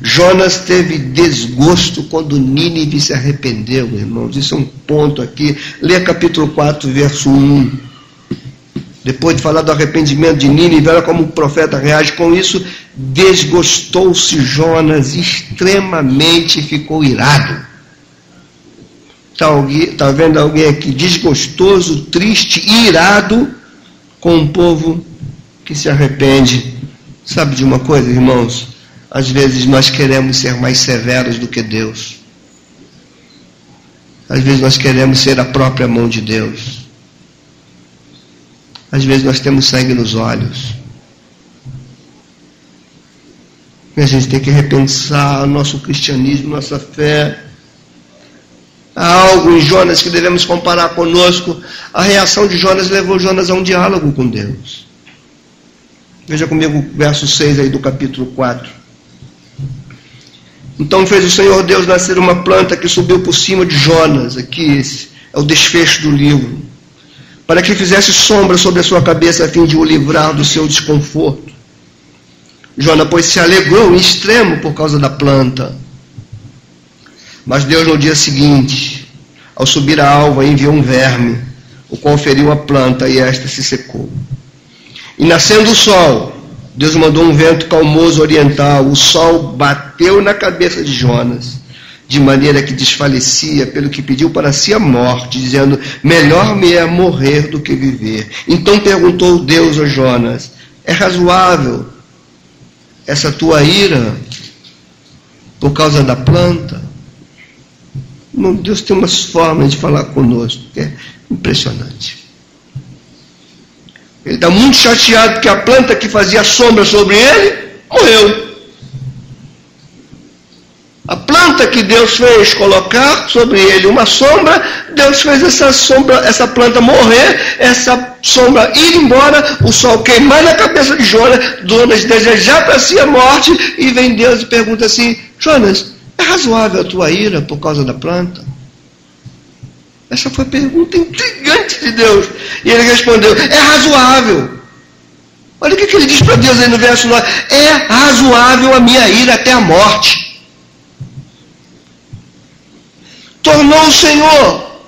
Jonas teve desgosto quando Nínive se arrependeu, irmãos. Isso é um ponto aqui. Lê capítulo 4, verso 1. Depois de falar do arrependimento de Nínive, olha como o profeta reage com isso. Desgostou-se Jonas extremamente e ficou irado. Está tá vendo alguém aqui desgostoso, triste, irado com um povo que se arrepende. Sabe de uma coisa, irmãos? Às vezes nós queremos ser mais severos do que Deus. Às vezes nós queremos ser a própria mão de Deus. Às vezes nós temos sangue nos olhos. E a gente tem que repensar nosso cristianismo, nossa fé. Há algo em Jonas que devemos comparar conosco. A reação de Jonas levou Jonas a um diálogo com Deus. Veja comigo o verso 6 aí do capítulo 4. Então fez o Senhor Deus nascer uma planta que subiu por cima de Jonas. Aqui esse é o desfecho do livro. Para que fizesse sombra sobre a sua cabeça a fim de o livrar do seu desconforto. Jonas, pois, se alegrou em extremo por causa da planta. Mas Deus, no dia seguinte, ao subir a alva, enviou um verme, o qual feriu a planta e esta se secou. E nascendo o sol, Deus mandou um vento calmoso oriental, o sol bateu na cabeça de Jonas, de maneira que desfalecia, pelo que pediu para si a morte, dizendo: Melhor me é morrer do que viver. Então perguntou Deus a Jonas: É razoável essa tua ira por causa da planta? Deus tem umas formas de falar conosco que é impressionante. Ele está muito chateado porque a planta que fazia sombra sobre ele morreu. A planta que Deus fez colocar sobre ele uma sombra, Deus fez essa sombra, essa planta morrer, essa sombra ir embora, o sol queimar na cabeça de Jonas, Jonas desejar para si a morte, e vem Deus e pergunta assim: Jonas, é razoável a tua ira por causa da planta? Essa foi a pergunta intrigante de Deus. E ele respondeu: é razoável. Olha o que, ele diz para Deus aí no verso 9: é razoável a minha ira até a morte. Tornou o Senhor,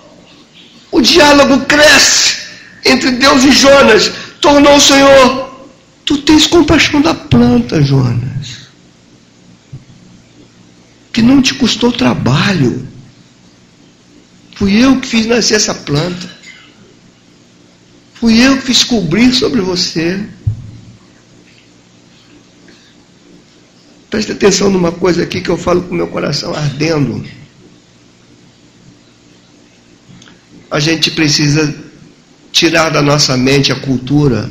o diálogo cresce entre Deus e Jonas. Tornou o Senhor, tu tens compaixão da planta, Jonas que não te custou trabalho. Fui eu que fiz nascer essa planta. Fui eu que fiz cobrir sobre você. Preste atenção numa coisa aqui que eu falo com meu coração ardendo. A gente precisa tirar da nossa mente a cultura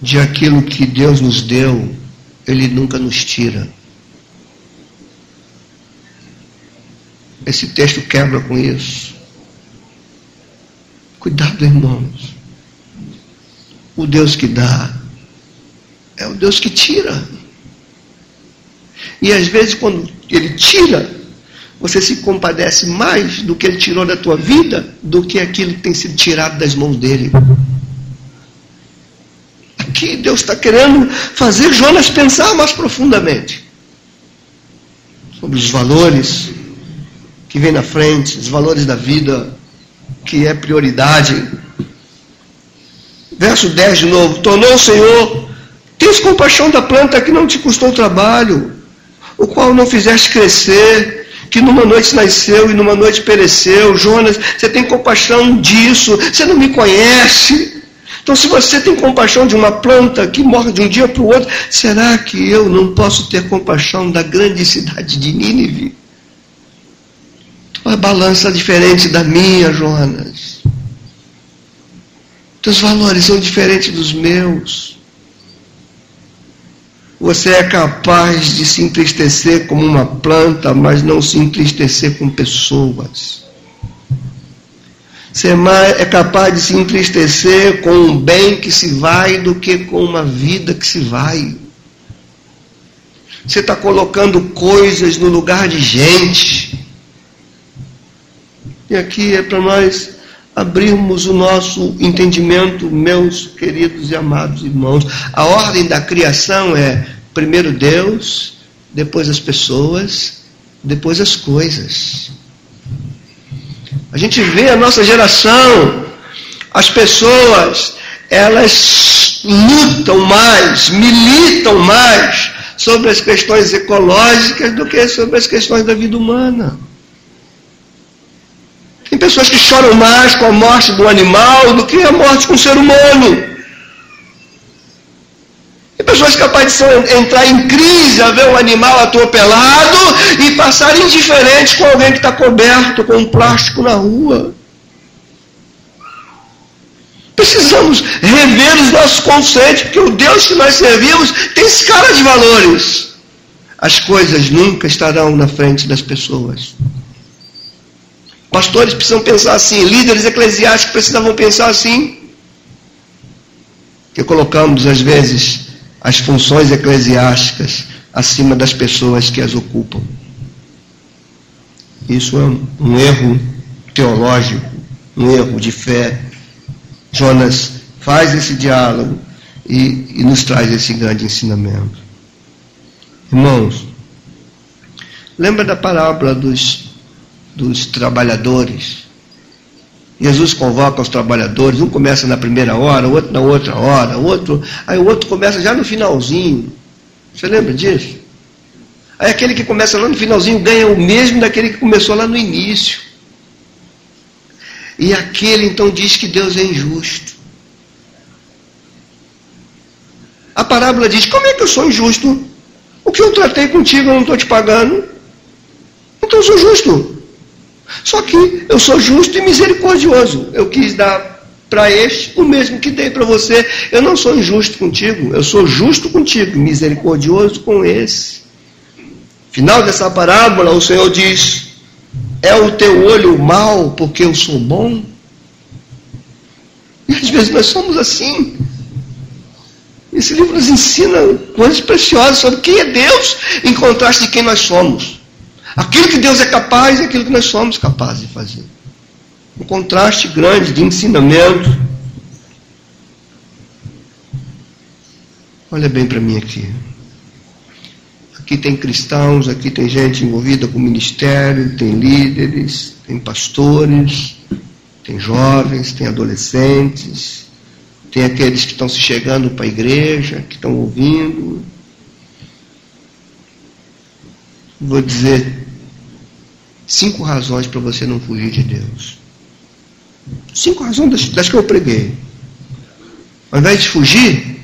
de aquilo que Deus nos deu, Ele nunca nos tira. Esse texto quebra com isso. Cuidado, irmãos. O Deus que dá é o Deus que tira. E às vezes, quando Ele tira, você se compadece mais do que Ele tirou da tua vida do que aquilo que tem sido tirado das mãos dele. Aqui Deus está querendo fazer Jonas pensar mais profundamente sobre os valores que vem na frente, os valores da vida, que é prioridade. Verso 10 de novo: Tornou o Senhor, tens compaixão da planta que não te custou trabalho, o qual não fizeste crescer, que numa noite nasceu e numa noite pereceu. Jonas, você tem compaixão disso, você não me conhece. Então, se você tem compaixão de uma planta que morre de um dia para o outro, será que eu não posso ter compaixão da grande cidade de Nínive? Uma balança diferente da minha, Jonas. Teus valores são diferentes dos meus. Você é capaz de se entristecer como uma planta, mas não se entristecer com pessoas. Você é, é capaz de se entristecer com um bem que se vai do que com uma vida que se vai. Você está colocando coisas no lugar de gente. E aqui é para nós abrirmos o nosso entendimento, meus queridos e amados irmãos. A ordem da criação é primeiro Deus, depois as pessoas, depois as coisas. A gente vê a nossa geração, as pessoas, elas lutam mais, militam mais sobre as questões ecológicas do que sobre as questões da vida humana. Tem pessoas que choram mais com a morte do animal do que a morte com o ser humano. Tem pessoas capazes de entrar em crise a ver um animal atropelado e passar indiferente com alguém que está coberto com um plástico na rua. Precisamos rever os nossos conceitos, porque o Deus que nós servimos tem escala de valores. As coisas nunca estarão na frente das pessoas. Pastores precisam pensar assim, líderes eclesiásticos precisavam pensar assim. Que colocamos, às vezes, as funções eclesiásticas acima das pessoas que as ocupam. Isso é um erro teológico, um erro de fé. Jonas faz esse diálogo e, e nos traz esse grande ensinamento. Irmãos, lembra da parábola dos dos trabalhadores. Jesus convoca os trabalhadores, um começa na primeira hora, outro na outra hora, outro, aí o outro começa já no finalzinho. Você lembra disso? Aí aquele que começa lá no finalzinho ganha o mesmo daquele que começou lá no início. E aquele então diz que Deus é injusto. A parábola diz: Como é que eu sou injusto? O que eu tratei contigo eu não estou te pagando. Então eu sou justo. Só que eu sou justo e misericordioso. Eu quis dar para este o mesmo que dei para você. Eu não sou injusto contigo, eu sou justo contigo, misericordioso com esse. Final dessa parábola, o Senhor diz: É o teu olho mau porque eu sou bom? E às vezes nós somos assim. Esse livro nos ensina coisas preciosas sobre quem é Deus em contraste de quem nós somos. Aquilo que Deus é capaz é aquilo que nós somos capazes de fazer. Um contraste grande de ensinamento. Olha bem para mim aqui. Aqui tem cristãos, aqui tem gente envolvida com ministério, tem líderes, tem pastores, tem jovens, tem adolescentes, tem aqueles que estão se chegando para a igreja, que estão ouvindo. Vou dizer Cinco razões para você não fugir de Deus. Cinco razões das, das que eu preguei. Ao invés de fugir,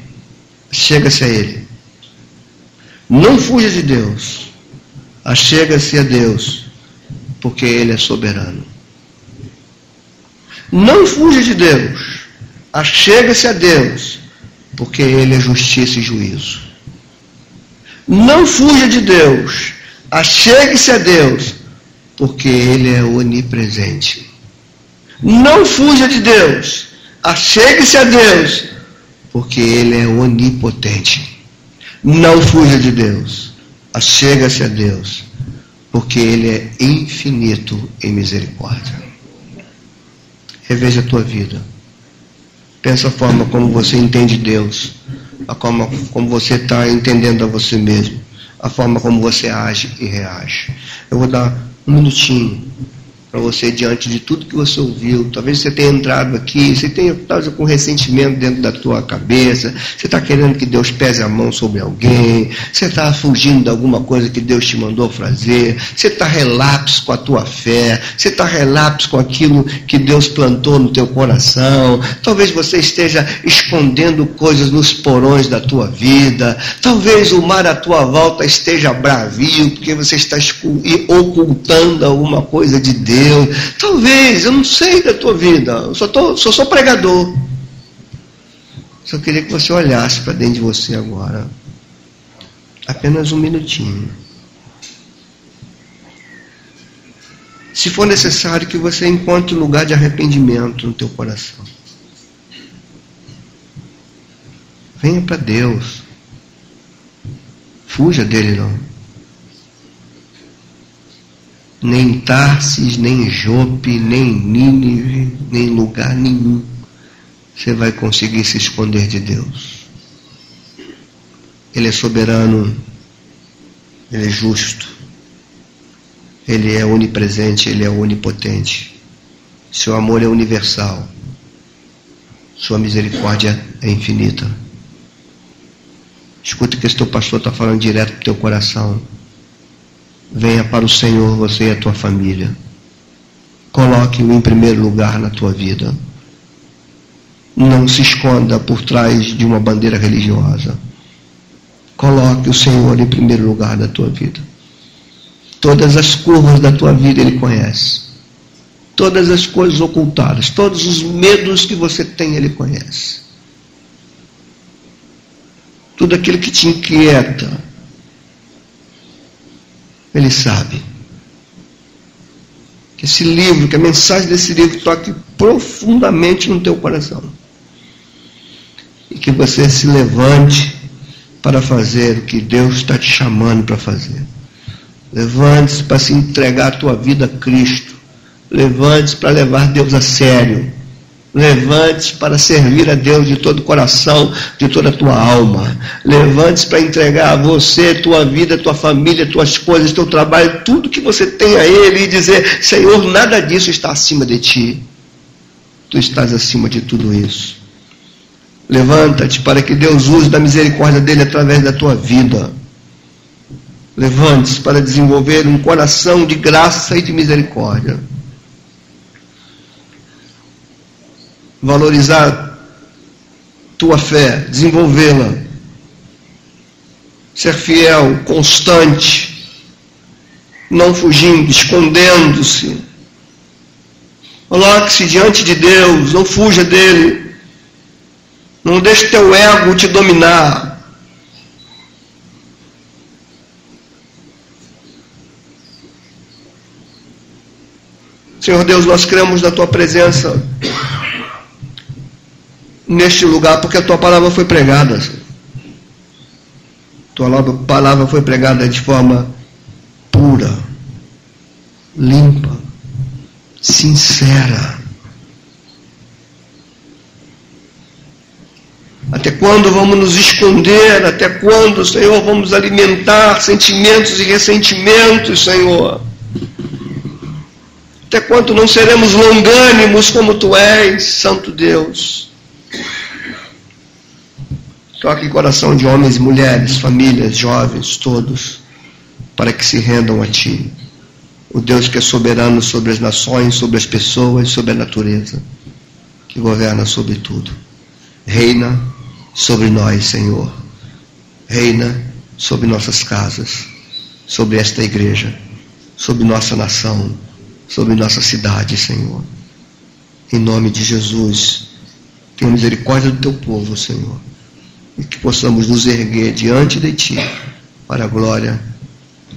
chega-se a Ele. Não fuja de Deus. Achega-se a Deus, porque Ele é soberano. Não fuja de Deus. Achega-se a Deus, porque Ele é justiça e juízo. Não fuja de Deus. Achegue-se a Deus, porque Ele é onipresente. Não fuja de Deus, achegue-se a Deus, porque Ele é onipotente. Não fuja de Deus, achega-se a Deus, porque Ele é infinito em misericórdia. Reveja a tua vida. Pensa a forma como você entende Deus, a forma como você está entendendo a você mesmo, a forma como você age e reage. Eu vou dar um minutinho para você diante de tudo que você ouviu. Talvez você tenha entrado aqui, você tenha estado com ressentimento dentro da tua cabeça, você está querendo que Deus pese a mão sobre alguém, você está fugindo de alguma coisa que Deus te mandou fazer, você está relapso com a tua fé, você está relapso com aquilo que Deus plantou no teu coração. Talvez você esteja escondendo coisas nos porões da tua vida. Talvez o mar à tua volta esteja bravio porque você está ocultando alguma coisa de Deus. Deus. Talvez, eu não sei da tua vida, eu só, tô, só sou pregador. Só queria que você olhasse para dentro de você agora. Apenas um minutinho. Se for necessário que você encontre um lugar de arrependimento no teu coração. Venha para Deus. Fuja dele não. Nem Tarsis, nem Jope, nem Nínive, nem lugar nenhum você vai conseguir se esconder de Deus. Ele é soberano, ele é justo, ele é onipresente, ele é onipotente. Seu amor é universal, sua misericórdia é infinita. Escuta o que esse teu pastor está falando direto para o teu coração. Venha para o Senhor, você e a tua família. Coloque-o em primeiro lugar na tua vida. Não se esconda por trás de uma bandeira religiosa. Coloque o Senhor em primeiro lugar da tua vida. Todas as curvas da tua vida Ele conhece. Todas as coisas ocultadas, todos os medos que você tem, Ele conhece. Tudo aquilo que te inquieta, Ele sabe. Que esse livro, que a mensagem desse livro toque profundamente no teu coração e que você se levante para fazer o que Deus está te chamando para fazer. Levante-se para se entregar a tua vida a Cristo. Levante-se para levar Deus a sério. Levante-se para servir a Deus de todo o coração, de toda a tua alma. Levante-se para entregar a você, tua vida, tua família, tuas coisas, teu trabalho, tudo que você tem a Ele e dizer: Senhor, nada disso está acima de ti. Tu estás acima de tudo isso. Levanta-te para que Deus use da misericórdia dele através da tua vida. Levante-se para desenvolver um coração de graça e de misericórdia. Valorizar tua fé, desenvolvê-la. Ser fiel, constante, não fugindo, escondendo-se. Coloque-se diante de Deus, não fuja dele. Não deixe teu ego te dominar. Senhor Deus, nós cremos na tua presença neste lugar, porque a tua palavra foi pregada. Tua palavra foi pregada de forma pura, limpa, sincera. Até quando vamos nos esconder? Até quando, Senhor, vamos alimentar sentimentos e ressentimentos, Senhor? Até quando não seremos longânimos como Tu és, Santo Deus? Toque coração de homens e mulheres, famílias, jovens, todos, para que se rendam a Ti. O Deus que é soberano sobre as nações, sobre as pessoas, sobre a natureza, que governa sobre tudo. Reina sobre nós, Senhor. Reina sobre nossas casas, sobre esta igreja, sobre nossa nação, sobre nossa cidade, Senhor. Em nome de Jesus, tenha misericórdia do teu povo, Senhor. E que possamos nos erguer diante de ti para a glória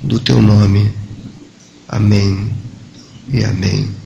do teu nome. Amém e amém.